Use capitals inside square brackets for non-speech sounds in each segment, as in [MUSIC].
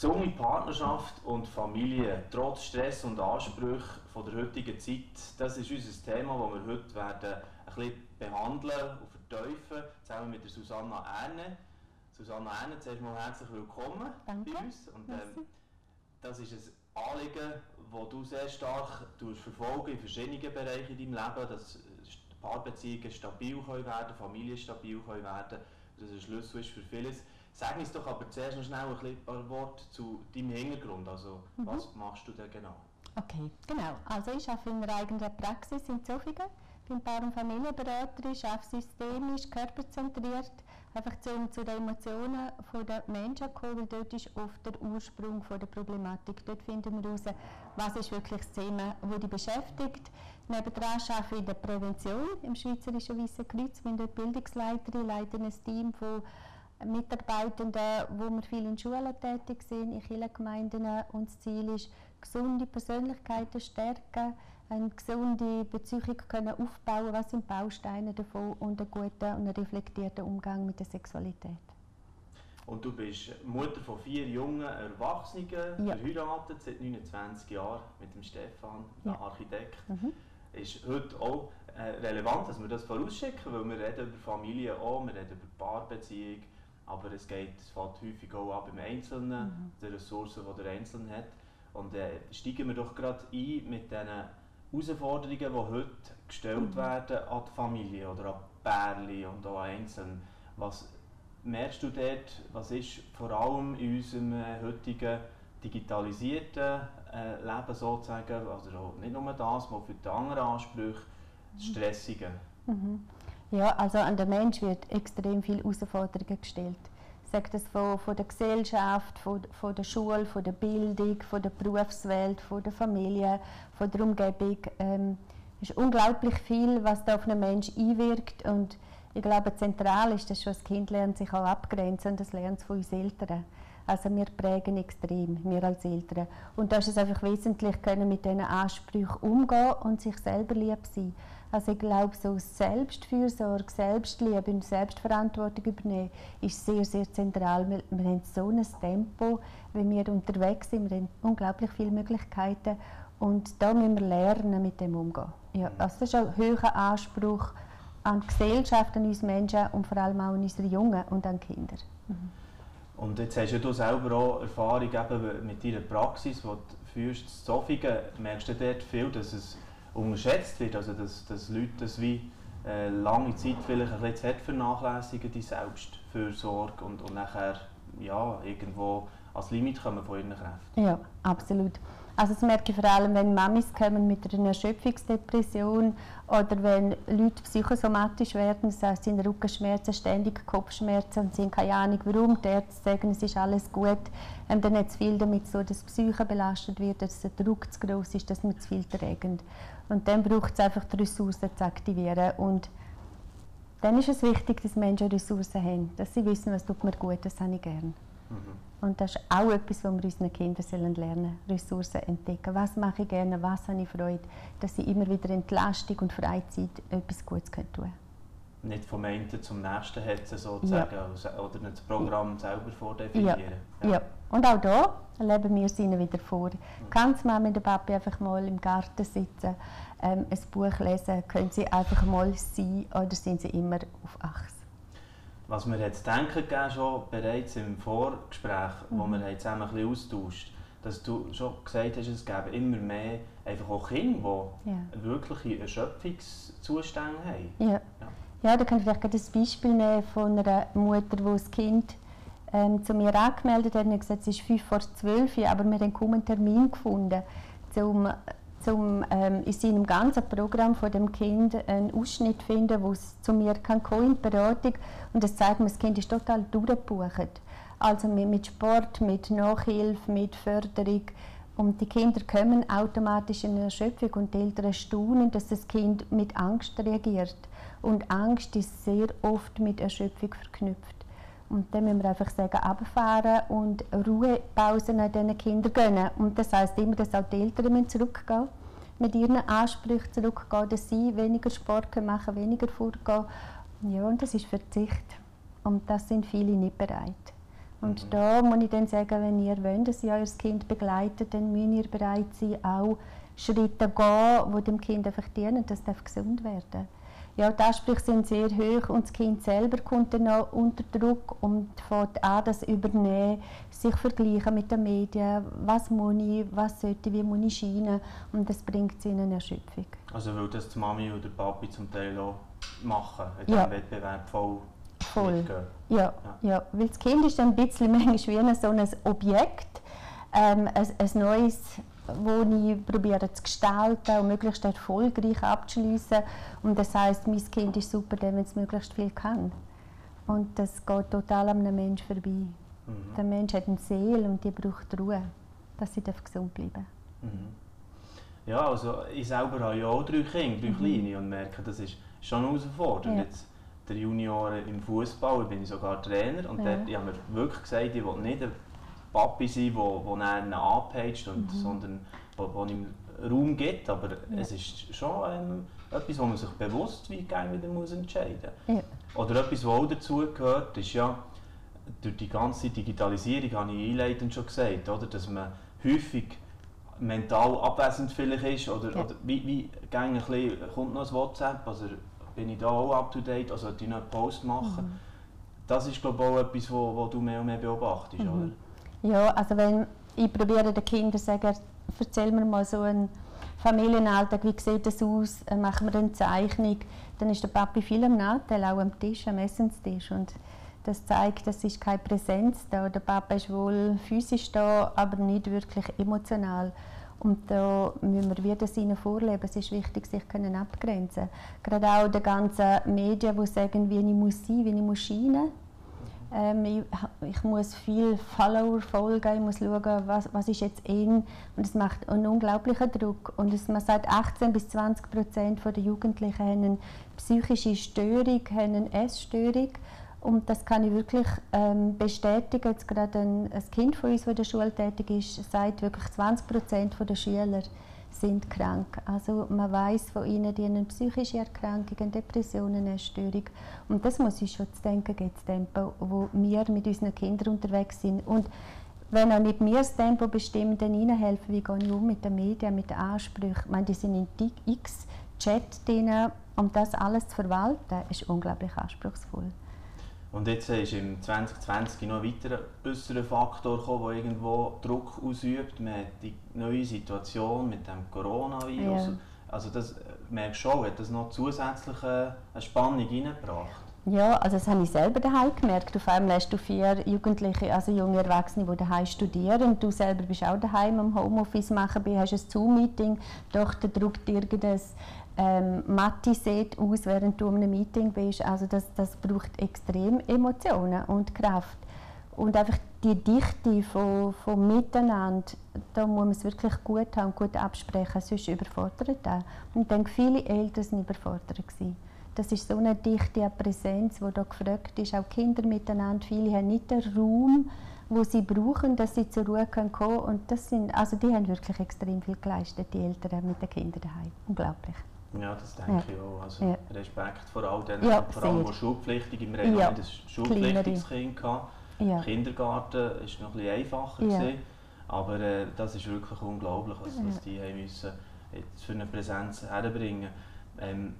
Gesunde Partnerschaft und Familie, trotz Stress und Ansprüchen von der heutigen Zeit, das ist unser Thema, das wir heute werden ein bisschen behandeln und vertiefen, zusammen mit der Susanna Erne. Susanna Erne, zuerst mal herzlich willkommen Danke. bei uns. Und, ähm, das ist ein Anliegen, das du sehr stark verfolgen in verschiedenen Bereichen in deinem Leben, dass Paarbeziehungen stabil können werden Familien stabil können werden das ein Schlüssel ist für vieles. Sag uns doch aber zuerst noch schnell ein paar Worte zu deinem Hintergrund. Also, mhm. was machst du da genau? Okay, genau. Also ich arbeite in einer eigenen Praxis in Zofingen. bin Paar- und Familienberaterin, arbeite systemisch, körperzentriert, einfach zu, zu den Emotionen der Menschen kommen, weil dort ist oft der Ursprung von der Problematik. Dort finden wir heraus, was ist wirklich das Thema, das die beschäftigt. Nebenan arbeite ich in der Prävention im Schweizerischen Weißen Kreuz. Ich bin dort Bildungsleiterin, leite ein Team von Mitarbeitenden, wo wir viel in Schulen tätig sind, in Kirchengemeinden. Und das Ziel ist, gesunde Persönlichkeiten stärken, eine gesunde Beziehung können aufbauen, was sind Bausteine davon und einen guten und einen reflektierten Umgang mit der Sexualität. Und du bist Mutter von vier jungen Erwachsenen, ja. verheiratet seit 29 Jahren mit dem Stefan, ja. Architekt. Mhm. Ist heute auch äh, relevant, dass wir das vorausschicken, weil wir reden über Familie auch, wir reden über Paarbeziehung, aber es geht, es fällt häufig auch ab im Einzelnen, mhm. die Ressourcen, die der Einzelne hat. Und äh, steigen wir doch gerade ein mit diesen Herausforderungen, die heute gestellt mhm. werden an die Familie oder an Pärchen und auch an Einzelne. Was merkst du dort, was ist vor allem in unserem äh, heutigen digitalisierten äh, Leben sozusagen, also nicht nur das, sondern für die anderen Ansprüche, das mhm. Stressige? Mhm. Ja, also an den Mensch wird extrem viel Herausforderungen gestellt. Sagt das von, von der Gesellschaft, von, von der Schule, von der Bildung, von der Berufswelt, von der Familie, von der Umgebung. Ähm, es ist unglaublich viel, was da auf einen Mensch einwirkt und ich glaube, zentral ist, dass schon das Kind lernt sich auch abgrenzen und das lernt es von uns Eltern. Also wir prägen extrem, wir als Eltern. Und da ist es einfach wesentlich, können mit diesen Ansprüchen umgehen und sich selber lieb sein. Also ich glaube, so Selbstfürsorge, Selbstliebe und Selbstverantwortung übernehmen ist sehr, sehr zentral. Wir, wir haben so ein Tempo, wenn wir unterwegs sind, wir haben unglaublich viele Möglichkeiten und da müssen wir lernen, mit dem umzugehen. Ja, also das ist ein hoher Anspruch an die Gesellschaft, an uns Menschen und vor allem auch an unsere Jungen und an die Kinder. Mhm. Und jetzt hast ja du selber auch Erfahrung eben mit deiner Praxis, die du führst, in Zofingen. Merkst du dort viel, dass es unterschätzt wird, also dass, dass Leute das wie äh, lange Zeit vielleicht ein bisschen vernachlässigen, die Selbstfürsorge und, und nachher ja, irgendwo als Limit kommen von ihren Kräften. Ja, absolut. Also das merke ich vor allem, wenn Mamis kommen mit einer Erschöpfungsdepression oder wenn Leute psychosomatisch werden, das heißt, sie haben Rückenschmerzen, ständige Kopfschmerzen und sie haben keine Ahnung warum. Die Ärzte sagen, es ist alles gut. Und dann hat es viel damit so, dass die Psyche belastet wird, dass der Druck zu groß ist, dass man zu viel trägt. Und dann braucht es einfach die Ressourcen zu aktivieren. Und dann ist es wichtig, dass Menschen Ressourcen haben, dass sie wissen, was tut mir gut, das habe ich gerne. Mhm. Und das ist auch etwas, was wir unseren Kindern lernen sollen, Ressourcen entdecken. Was mache ich gerne, was habe ich Freude, dass sie immer wieder Entlastung und Freizeit etwas Gutes tun können. Nicht vom einen zum nächsten hetzen sozusagen, ja. Oder das Programm selber vordefinieren. Ja. ja. ja. und auch da leben wir es ihnen wieder vor. Mhm. Kann die Mama mit dem Papi einfach mal im Garten sitzen, ähm, ein Buch lesen, können sie einfach mal sein oder sind sie immer auf Achse? Was wir jetzt denken gegeben, schon bereits im Vorgespräch, mhm. wo wir zusammen ein bisschen austauscht, dass du schon gesagt hast, es gäbe immer mehr einfach auch Kinder, die ja. wirkliche Erschöpfungszustände haben. Ja. ja. Ja, da kann ich vielleicht ein Beispiel nehmen von einer Mutter, die das Kind ähm, zu mir angemeldet hat und gesagt, es ist fünf vor zwölf, aber wir haben kaum einen Termin gefunden, um zum ähm, in seinem ganzen Programm von dem Kind einen Ausschnitt finden, wo es zu mir kann kommen, Beratung und das zeigt mir, das Kind ist total durchgebucht. Also mit Sport, mit Nachhilfe, mit Förderung und die Kinder kommen automatisch in Erschöpfung und die Eltern staunen, dass das Kind mit Angst reagiert und Angst ist sehr oft mit Erschöpfung verknüpft. Und dann müssen wir einfach sagen, abfahren und Ruhepausen an diesen Kindern gönnen. Und das heisst immer, dass auch die Eltern zurückgehen mit ihren Ansprüchen zurückgehen, dass sie weniger Sport machen weniger vorgehen. Ja, und das ist Verzicht. Und das sind viele nicht bereit. Und mhm. da muss ich dann sagen, wenn ihr wollt, dass ihr euer Kind begleitet, dann müsst ihr bereit sein, auch Schritte gehen, die dem Kind einfach dienen, dass es gesund werden darf. Ja, die Ansprüche sind sehr hoch und das Kind selber kommt dann auch unter Druck und fängt an, das übernehmen, sich vergleichen mit den Medien, was muss ich, was sollte, wie muss ich scheinen und das bringt sie in eine Erschöpfung. Also weil das die Mami oder Papi zum Teil auch machen, in ja. diesem Wettbewerb voll Voll. Ja, ja, ja. Weil das Kind ist ein bisschen [LAUGHS] manchmal wie so ein Objekt, ähm, ein, ein neues wo ich probiere zu gestalten und möglichst erfolgreich abzuschließen. Und das heißt, mein Kind ist super, wenn es möglichst viel kann. Und das geht total an einem Menschen vorbei. Mhm. Der Mensch hat eine Seele und die braucht Ruhe, dass sie gesund bleiben mhm. Ja, also ich selber habe ja auch drei Kinder, drei mhm. kleine und merke, das ist schon eine Herausforderung. Ja. Jetzt der Junioren im Fußball, bin ich sogar Trainer und ja. dort, ich habe mir wirklich gesagt, ich will nicht Papi sein, der, der einen anpeitscht, und, mhm. sondern der ihm Raum gibt. Aber ja. es ist schon ähm, etwas, wo man sich bewusst wie gerne wieder muss entscheiden muss. Ja. Oder etwas, was auch dazu gehört, ist ja, durch die ganze Digitalisierung, habe ich einleitend schon gesagt, oder, dass man häufig mental abwesend vielleicht ist oder, ja. oder wie, wie ein bisschen, kommt noch ein WhatsApp, also bin ich da auch up to date, also sollte ich noch einen Post machen. Mhm. Das ist glaube ich auch etwas, wo, du mehr und mehr beobachtest, mhm. oder? Ja, also wenn ich probiere den Kindern sagen, erzähl mir mal so einen Familienalltag, wie sieht das aus, äh, machen wir eine Zeichnung, dann ist der Papi viel am Nachteil, auch am Tisch, am Essenstisch und das zeigt, es ist keine Präsenz da. Der Papa ist wohl physisch da, aber nicht wirklich emotional. Und da müssen wir wieder seine vorleben. Es ist wichtig, sich können abgrenzen. Gerade auch die ganzen Medien, die sagen, wie ich muss sein, wie ich muss scheinen. Ähm, ich, ich, muss viel Follower folgen, ich muss schauen, was, was ist jetzt in. Und es macht einen unglaublichen Druck. Und es, man sagt, 18 bis 20 Prozent der Jugendlichen haben eine psychische Störung, haben eine Essstörung. Und das kann ich wirklich ähm, bestätigen. Jetzt gerade ein, ein Kind von uns, das in der Schule tätig ist, sagt wirklich 20 Prozent der Schüler, sind krank. Also man weiß von ihnen, die haben psychische Erkrankungen, Depressionen, eine Störung. Und das muss uns schon zu denken geben, das Tempo, wo wir mit unseren Kindern unterwegs sind. Und wenn auch nicht wir das Tempo bestimmen, dann ihnen helfen, wie gehe ich um mit den Medien, mit den Ansprüchen. Ich meine, die sind in x Chat drin, um das alles zu verwalten, ist unglaublich anspruchsvoll. Und jetzt ist im 2020 noch ein weiterer äußerer Faktor gekommen, der irgendwo Druck ausübt. Man hat die neue Situation mit dem Coronavirus. Ja. Also das merkst du schon, hat das noch zusätzlich eine Spannung reingebracht? Ja, also das habe ich selber daheim gemerkt. Auf einmal hast du vier Jugendliche, also junge Erwachsene, die daheim studieren. Du selber bist auch daheim am Homeoffice machen, hast ein Zoom-Meeting, doch der drückt irgendein ähm, Mathe-Set aus, während du in einem Meeting bist. Also das, das braucht extrem Emotionen und Kraft. Und einfach die Dichte von, von Miteinander, da muss man es wirklich gut haben, gut absprechen, sonst überfordert das. Und ich denke, viele Eltern waren überfordert. Das ist so eine Dichte Präsenz, die da gefragt ist. Auch Kinder miteinander, viele haben nicht den Raum, wo sie brauchen, dass sie zur Ruhe kommen können. Und das sind, also die haben wirklich extrem viel geleistet, die Eltern mit den Kindern daheim. Unglaublich. Ja, das denke ja. ich auch. Also ja. Respekt vor all denen, ja, vor allem, die schulpflichtig im Reden ja. ein schulpflichtiges Kind hatten. Ja. Kindergarten war noch etwas einfacher. Ja. Gewesen, aber äh, das ist wirklich unglaublich, was, was die haben müssen jetzt für eine Präsenz herbringen ähm,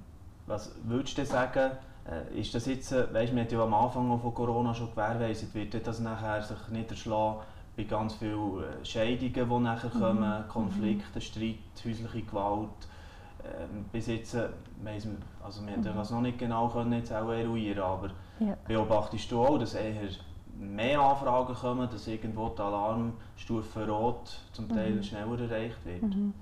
Was würdest du sagen, äh, ist das jetzt, äh, weißt, wir haben ja am Anfang von Corona schon gewährleistet, wird das nachher sich niederschlagen bei ganz vielen äh, Scheidungen, die nachher mhm. kommen, Konflikte, Streit, häusliche Gewalt, bis jetzt, äh, also wir mhm. das noch nicht genau können jetzt auch eruieren, aber ja. beobachtest du auch, dass eher mehr Anfragen kommen, dass irgendwo die Alarmstufe Rot zum Teil mhm. schneller erreicht wird? Mhm.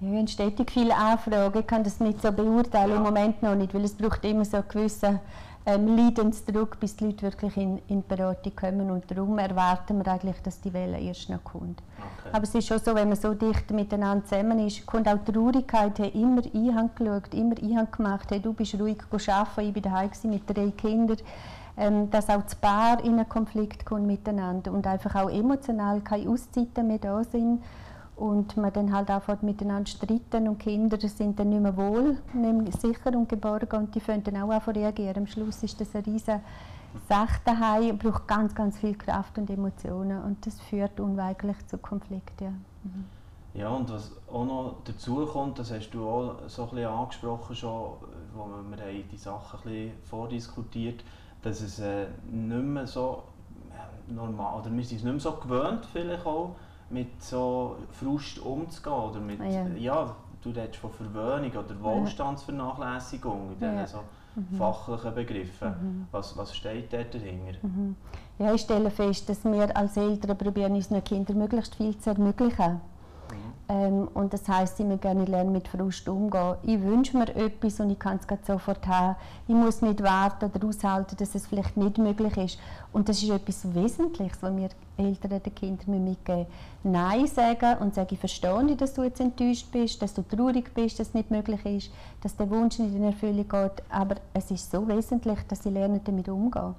Ja, wir haben stetig viele Anfragen, ich kann das nicht so beurteilen, ja. im Moment noch nicht, weil es braucht immer so einen gewissen ähm, Leidensdruck, bis die Leute wirklich in, in die Beratung kommen und darum erwarten wir eigentlich, dass die Welle erst noch kommt. Okay. Aber es ist schon so, wenn man so dicht miteinander zusammen ist, kommt auch die Traurigkeit, hey, immer Einhang geschaut, immer Einhang gemacht, hey, du bist ruhig arbeiten, ich bin daheim mit drei Kindern, ähm, dass auch das Paar in einen Konflikt kommt miteinander und einfach auch emotional keine Auszeiten mehr da sind und man dann halt anfängt miteinander streiten und Kinder sind dann nicht mehr wohl, nicht sicher und geborgen und die fangen dann auch an reagieren. Am Schluss ist das eine riesige Sache daheim braucht ganz, ganz viel Kraft und Emotionen und das führt unweigerlich zu Konflikten. Ja. Mhm. Ja, und was auch noch dazu kommt, das hast du auch so ein bisschen angesprochen schon, wo wir, wir die Sachen ein bisschen vordiskutiert dass es äh, nicht mehr so äh, normal, oder wir sind es nicht mehr so gewöhnt vielleicht auch, mit so Frust umzugehen oder mit, ah, ja. ja du redest von Verwöhnung oder Wohlstandsvernachlässigung in diesen ja. so mhm. fachlichen Begriffen. Mhm. Was, was steht dort dahinter? Mhm. Ja, ich stelle fest, dass wir als Eltern probieren, unseren Kindern möglichst viel zu ermöglichen. Ähm, und das heißt, ich möchte gerne lernen, mit Frust umzugehen. Ich wünsche mir etwas und ich kann es sofort haben. Ich muss nicht warten oder aushalten, dass es vielleicht nicht möglich ist. Und das ist etwas Wesentliches, was wir Eltern den Kindern mitgeben. Nein sagen und sagen, ich verstehe dass du jetzt enttäuscht bist, dass du traurig bist, dass es nicht möglich ist, dass der Wunsch nicht in Erfüllung geht. Aber es ist so wesentlich, dass sie lernen, damit umzugehen.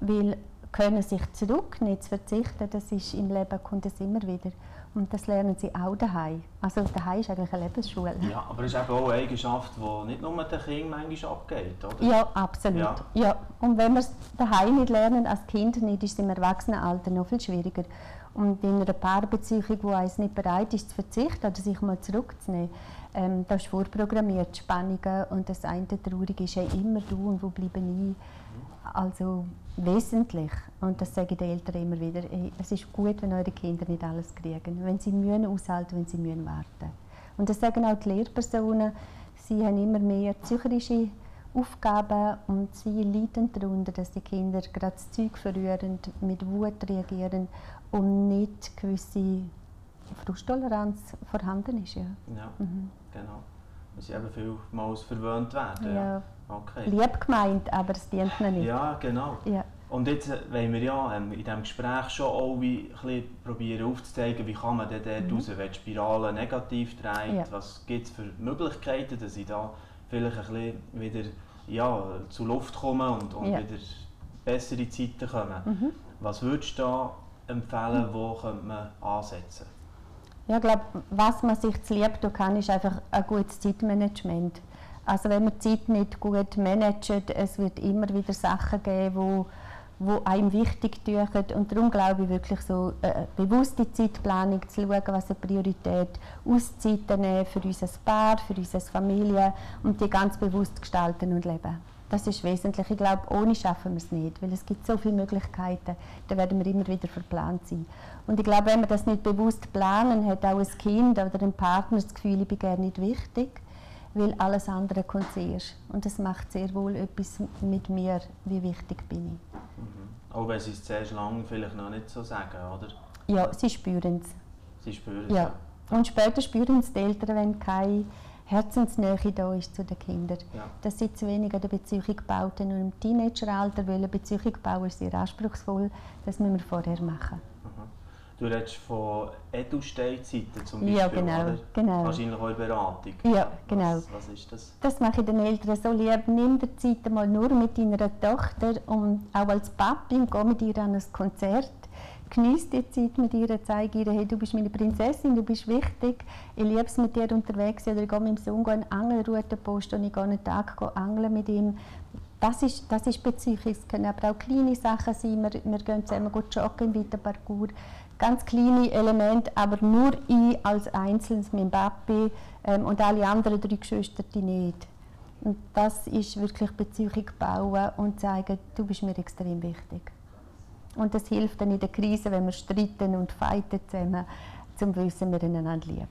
Weil können sich zurück, nicht zu verzichten, das ist im Leben kommt es immer wieder. Und das lernen sie auch daheim. Also daheim ist eigentlich eine Lebensschule. Ja, aber es ist eben auch eine Eigenschaft, die nicht nur den Kindern manchmal abgeht, oder? Ja, absolut. Ja. ja. Und wenn wir es daheim nicht lernen, als Kind nicht, ist es im Erwachsenenalter noch viel schwieriger. Und in einer Paarbeziehung, wo eins nicht bereit ist zu verzichten oder sich mal zurückzunehmen, ähm, da ist vorprogrammiert, Spannungen und das eine Traurige ist ja immer du und wo bleibe ich. Also wesentlich, und das sage ich den Eltern immer wieder, es ist gut, wenn eure Kinder nicht alles kriegen, wenn sie mühen aushalten, wenn sie mühen warten. Und das sagen auch die Lehrpersonen, sie haben immer mehr psychische Aufgaben und sie leiden darunter, dass die Kinder gerade das Zeug verrühren, mit Wut reagieren und nicht gewisse Frusttoleranz vorhanden ist. Ja, ja mhm. genau. Weil sie eben vielmals verwöhnt werden. Ja. Okay. Lieb gemeint, aber es dient ihnen nicht. Ja, genau. Ja. Und jetzt äh, wollen wir ja ähm, in diesem Gespräch schon auch wie, ein probieren aufzuzeigen, wie kann man denn dort mhm. raus, wenn die Spirale negativ dreht, ja. was gibt es für Möglichkeiten, dass ich da vielleicht ein bisschen wieder ja, zu Luft komme und, und ja. wieder bessere Zeiten kommen. Mhm. Was würdest du da empfehlen, mhm. wo könnte man ansetzen? Ja, ich glaube, was man sich zu lieb tun kann, ist einfach ein gutes Zeitmanagement. Also wenn man die Zeit nicht gut managt, es wird immer wieder Sachen geben, wo wo einem wichtig tun. Und darum glaube ich wirklich so, äh, bewusste Zeitplanung zu schauen, was eine Priorität Auszeiten nehmen für unser Paar, für unsere Familie und die ganz bewusst gestalten und leben. Das ist wesentlich. Ich glaube, ohne schaffen wir es nicht, weil es gibt so viele Möglichkeiten, da werden wir immer wieder verplant sein. Und ich glaube, wenn wir das nicht bewusst planen, hat auch ein Kind oder ein Partner das Gefühl, ich bin gerne nicht wichtig weil alles andere kommt zuerst. Und das macht sehr wohl etwas mit mir, wie wichtig bin ich. Mhm. Auch wenn sie es zuerst lange vielleicht noch nicht so sagen, oder? Ja, sie spüren es. Sie spüren es? Ja. Und später spüren es die Eltern, wenn keine Herzensnähe da ist zu den Kindern. Ja. Dass sie zu wenig an der Beziehung gebaut haben. Und im Teenageralter, weil eine Beziehung bauen ist sehr anspruchsvoll, das müssen wir vorher machen. Du redest von Edu-Steinzeiten zum Beispiel, ja, genau, oder? genau. Wahrscheinlich auch in Beratung. Ja, genau. Was, was, ist das? Das mache ich den Eltern so lieb. Nimm dir Zeit mal nur mit deiner Tochter und auch als Papi und geh mit ihr an ein Konzert. Genieß die Zeit mit ihr, zeige ihr, hey, du bist meine Prinzessin, du bist wichtig. Ich liebe es mit dir unterwegs. Oder ich gehe mit dem Sohn eine Angelroute posten und ich gehe einen Tag angeln mit ihm. Das ist, das ist Beziehung. Es können aber auch kleine Sachen sein. Wir, wir gehen zusammen joggen im Weiterparcours ganz kleine Elemente, aber nur ich als Einzelnes, mein Papi ähm, und alle anderen drei Geschwister die nicht. Und das ist wirklich Beziehung bauen und zeigen, du bist mir extrem wichtig. Und das hilft dann in der Krise, wenn wir streiten und fighten zusammen, zum Wissen, wir einander lieben.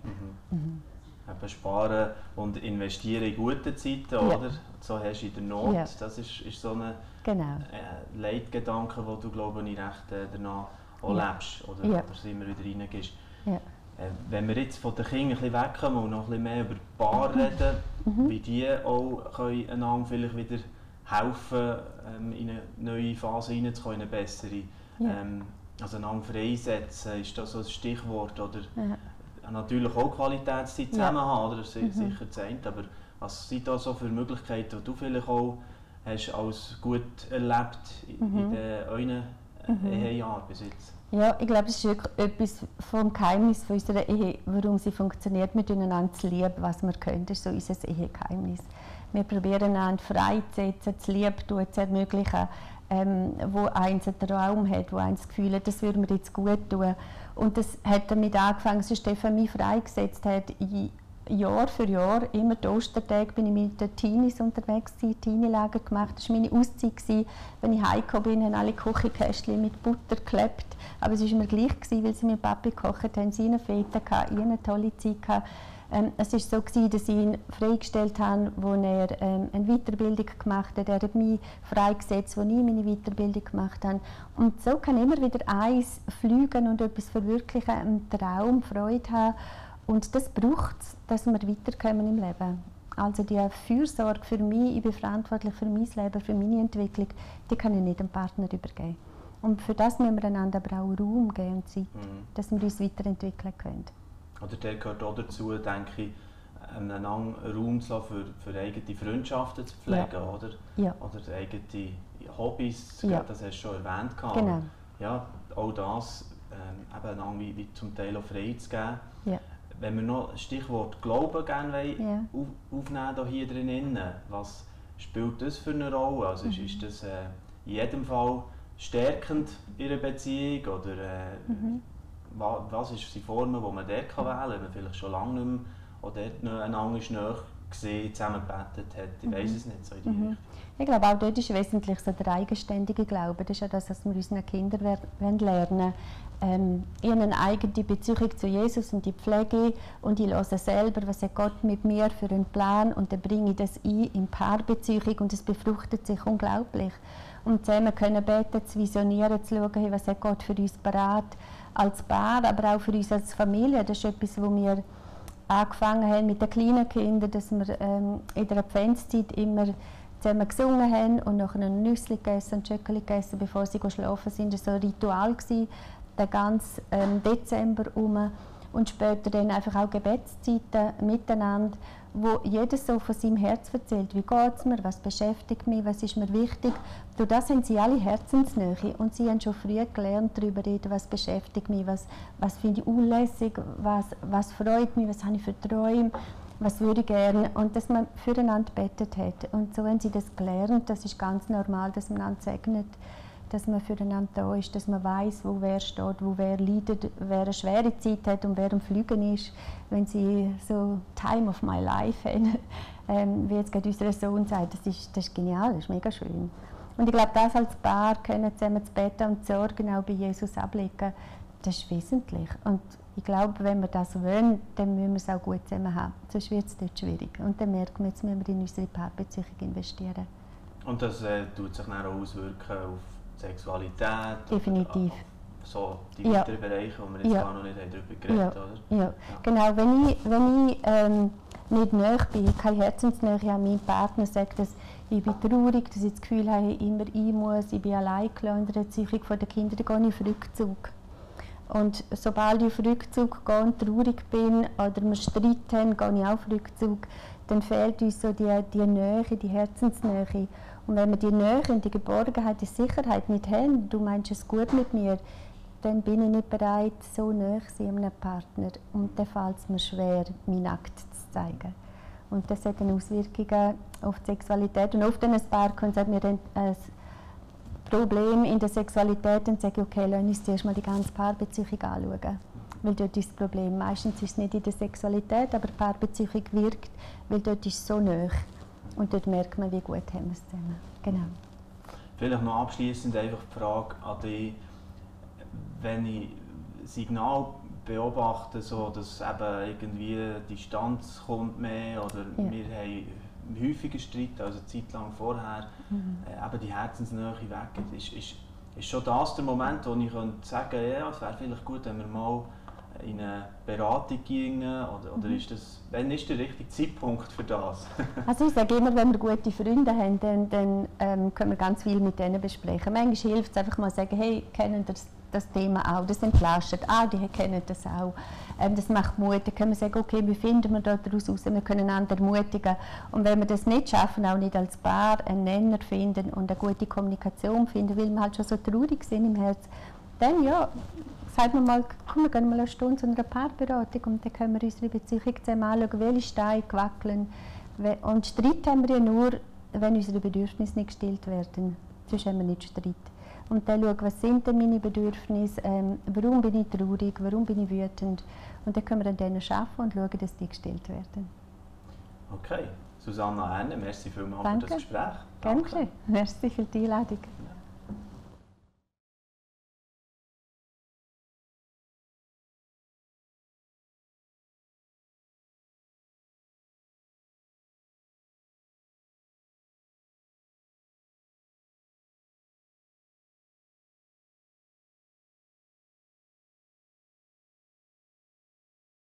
Mhm. Mhm. Sparen und investieren in gute Zeiten, ja. oder? So hast du in der Not. Ja. Das ist, ist so ein genau. äh, Leitgedanke, wo du, glaube ich, recht äh, danach auch ja. lebst oder, ja. oder immer wieder reingehst. Ja. Äh, wenn wir jetzt von den Kindern ein bisschen wegkommen und noch ein bisschen mehr über Paar mhm. reden, mhm. wie die auch können einander vielleicht wieder helfen, ähm, in eine neue Phase hineinzukommen, in eine bessere. Ähm, also einander freisetzen, ist das so ein Stichwort? Oder natürlich auch Qualitätszeit zusammen haben, oder? das ist mhm. sicher das aber was sind da so für Möglichkeiten, die du vielleicht auch hast als gut erlebt in, mhm. in euren mhm. Ehejahr bis jetzt? Ja, ich glaube, es ist wirklich etwas vom Geheimnis von unserer Ehe, warum sie funktioniert, miteinander zu lieben, was wir können. Das ist so unser Ehegeheimnis. Wir probieren einander freizusetzen, zu lieben, zu ermöglichen, ähm, wo eins einen Traum hat, wo eins das Gefühl hat, das würde mir jetzt gut tun. Und das hat damit angefangen, dass Stefan mich freigesetzt hat, Jahr für Jahr, immer die Ostertage bin ich mit den Teenies unterwegs, Teenie-Lager gemacht. Das war meine Auszeit. Gewesen. Wenn ich heimgekommen bin, haben alle Küchenkästchen mit Butter geklebt. Aber es war mir gleich, gewesen, weil sie mit Papi gekocht haben, sie eine Fete hatten, ich eine tolle Zeit gehabt. Ähm, es war so, gewesen, dass ich ihn freigestellt habe, als er ähm, eine Weiterbildung gemacht hat. Er hat mich freigesetzt, als ich meine Weiterbildung gemacht habe. Und so kann immer wieder eins fliegen und etwas verwirklichen, einen Traum, Freude haben. Und das braucht es, dass wir weiterkommen im Leben. Also die Fürsorge für mich, ich bin verantwortlich für mein Leben, für meine Entwicklung, die kann ich nicht dem Partner übergeben. Und für das müssen wir einander aber auch Raum geben und Zeit, mhm. dass wir uns weiterentwickeln können. Oder der gehört auch dazu, denke ich, einen Raum zu für, für eigene Freundschaften zu pflegen, ja. oder? Ja. Oder eigene Hobbys, ja. das hast du schon erwähnt. Genau. Ja, auch das ähm, eben wie, wie zum Teil auch frei zu geben. Ja wenn wir noch Stichwort Glauben gerne ja. auf, aufnehmen hier drin, was spielt das für eine Rolle? Also mhm. ist, ist das äh, in jedem Fall stärkend in einer Beziehung oder äh, mhm. was, was ist die Form, die man dort kann wählen kann, wenn man vielleicht schon lange nicht mehr oder dort einander ist gesehen, zusammengebetet hat. Ich weiß mhm. es nicht so in die mhm. Ich glaube, auch dort ist wesentlich so der eigenständige Glaube. Das ist ja das, was wir unseren Kindern lernen ähm, eine eigene Beziehung zu Jesus und die Pflege und ich höre selber, was hat Gott mit mir für einen Plan und dann bringe ich das ein in Paarbeziehung und es befruchtet sich unglaublich. Und zusammen können beten, zu visionieren, zu schauen, was hat Gott für uns parat als Paar, aber auch für uns als Familie. Das ist etwas, wo wir angefangen haben mit den kleinen Kindern, dass wir ähm, in der Adventszeit immer zusammen gesungen haben und nachher ein Nüssli gegessen, ein Schöckeli gegessen, bevor sie schlafen sind. Das war ein Ritual, den ganzen ähm, Dezember um und später dann einfach auch Gebetszeiten miteinander, wo jeder so von seinem Herz erzählt, wie geht es mir, was beschäftigt mich, was ist mir wichtig. Durch das haben sie alle Herzensnähe und sie haben schon früh gelernt, darüber reden, was beschäftigt mich, was, was finde ich unlässig, was, was freut mich, was habe ich für Träume, was würde ich gerne. Und dass man füreinander betet hat. Und so haben sie das gelernt, das ist ganz normal, dass man einander segnet dass man füreinander da ist, dass man weiß, wo wer steht, wo wer leidet, wer eine schwere Zeit hat und wer am Flügen ist, wenn sie so Time of my life haben, [LAUGHS] ähm, wie jetzt gerade unser Sohn sagt, das ist, das ist genial, das ist mega schön. Und ich glaube, das als Paar können zusammen zu beten und die Sorgen auch bei Jesus ablegen, das ist wesentlich. Und ich glaube, wenn wir das wollen, dann müssen wir es auch gut zusammen haben. Sonst wird es dort schwierig. Und dann merken wir, jetzt müssen wir in unsere Paarbeziehung investieren. Und das äh, tut sich dann auch auswirken auf Sexualität. Definitiv. So die ja. weiteren Bereiche, wo wir jetzt ja. gar noch nicht darüber geredet haben, ja. ja. genau. Wenn ich, wenn ich ähm, nicht näher bin, keine Herzensnähe an meinem Partner, sage, dass ich bin traurig, dass ich das Gefühl habe, ich immer ein muss, ich bin allein in der Erziehung der Kinder, dann gehe ich auf Rückzug. Und sobald ich auf Rückzug gehe und traurig bin oder wir Streit haben, gehe ich auch auf Rückzug, dann fehlt uns so die, die Nähe, die Herzensnähe. Und wenn wir die Nähe und die Geborgenheit, die Sicherheit nicht haben, du meinst es gut mit mir, dann bin ich nicht bereit, so näher zu einem Partner. Und dann fällt es mir schwer, meinen Akt zu zeigen. Und das hat dann Auswirkungen auf die Sexualität. Und oft, ein Paar kommt, sagt mir ein Problem in der Sexualität, sage ich, okay, lass uns zuerst mal die ganze Paarbeziehung anschauen. Weil dort ist das Problem. Meistens ist es nicht in der Sexualität, aber Paarbeziehung wirkt, weil dort ist es so näher. Und dort merkt man, wie gut haben wir es zusammen. Genau. Vielleicht noch abschließend einfach die Frage an dich, wenn ich Signal beobachte, so dass eben irgendwie Distanz kommt mehr oder ja. wir haben häufiger Streit, also eine Zeit lang vorher, mhm. äh, eben die Herzensnähe weg, ist, ist, ist schon das der Moment, wo ich könnte sagen ja, es wäre vielleicht gut, wenn wir mal in eine Beratung gingen? Oder, oder mhm. ist das, wann ist der richtige Zeitpunkt für das? [LAUGHS] also ich sage immer, wenn wir gute Freunde haben, dann, dann ähm, können wir ganz viel mit denen besprechen. Manchmal hilft es einfach mal zu sagen, hey, kennen das, das Thema auch, das entlastet, ah, die kennen das auch. Ähm, das macht Mut. Dann können wir sagen, okay, wie finden wir daraus raus, wir können einander ermutigen. Und wenn wir das nicht schaffen, auch nicht als Paar einen Nenner finden und eine gute Kommunikation finden, weil wir halt schon so traurig sind im Herz, dann ja, sagt man mal, komm, wir gehen mal eine Stunde zu einer Paarberatung und dann können wir unsere Beziehung zusammen anschauen, welche Steine wackeln. Und Streit haben wir ja nur, wenn unsere Bedürfnisse nicht gestillt werden. sonst haben wir nicht Streit. Und dann schauen, was sind denn meine Bedürfnisse, ähm, warum bin ich traurig, warum bin ich wütend. Und dann können wir an denen arbeiten und schauen, dass die gestellt werden. Okay. Susanna Erne, merci vielmals Danke. für das Gespräch. Danke. Danke. Merci für die Einladung.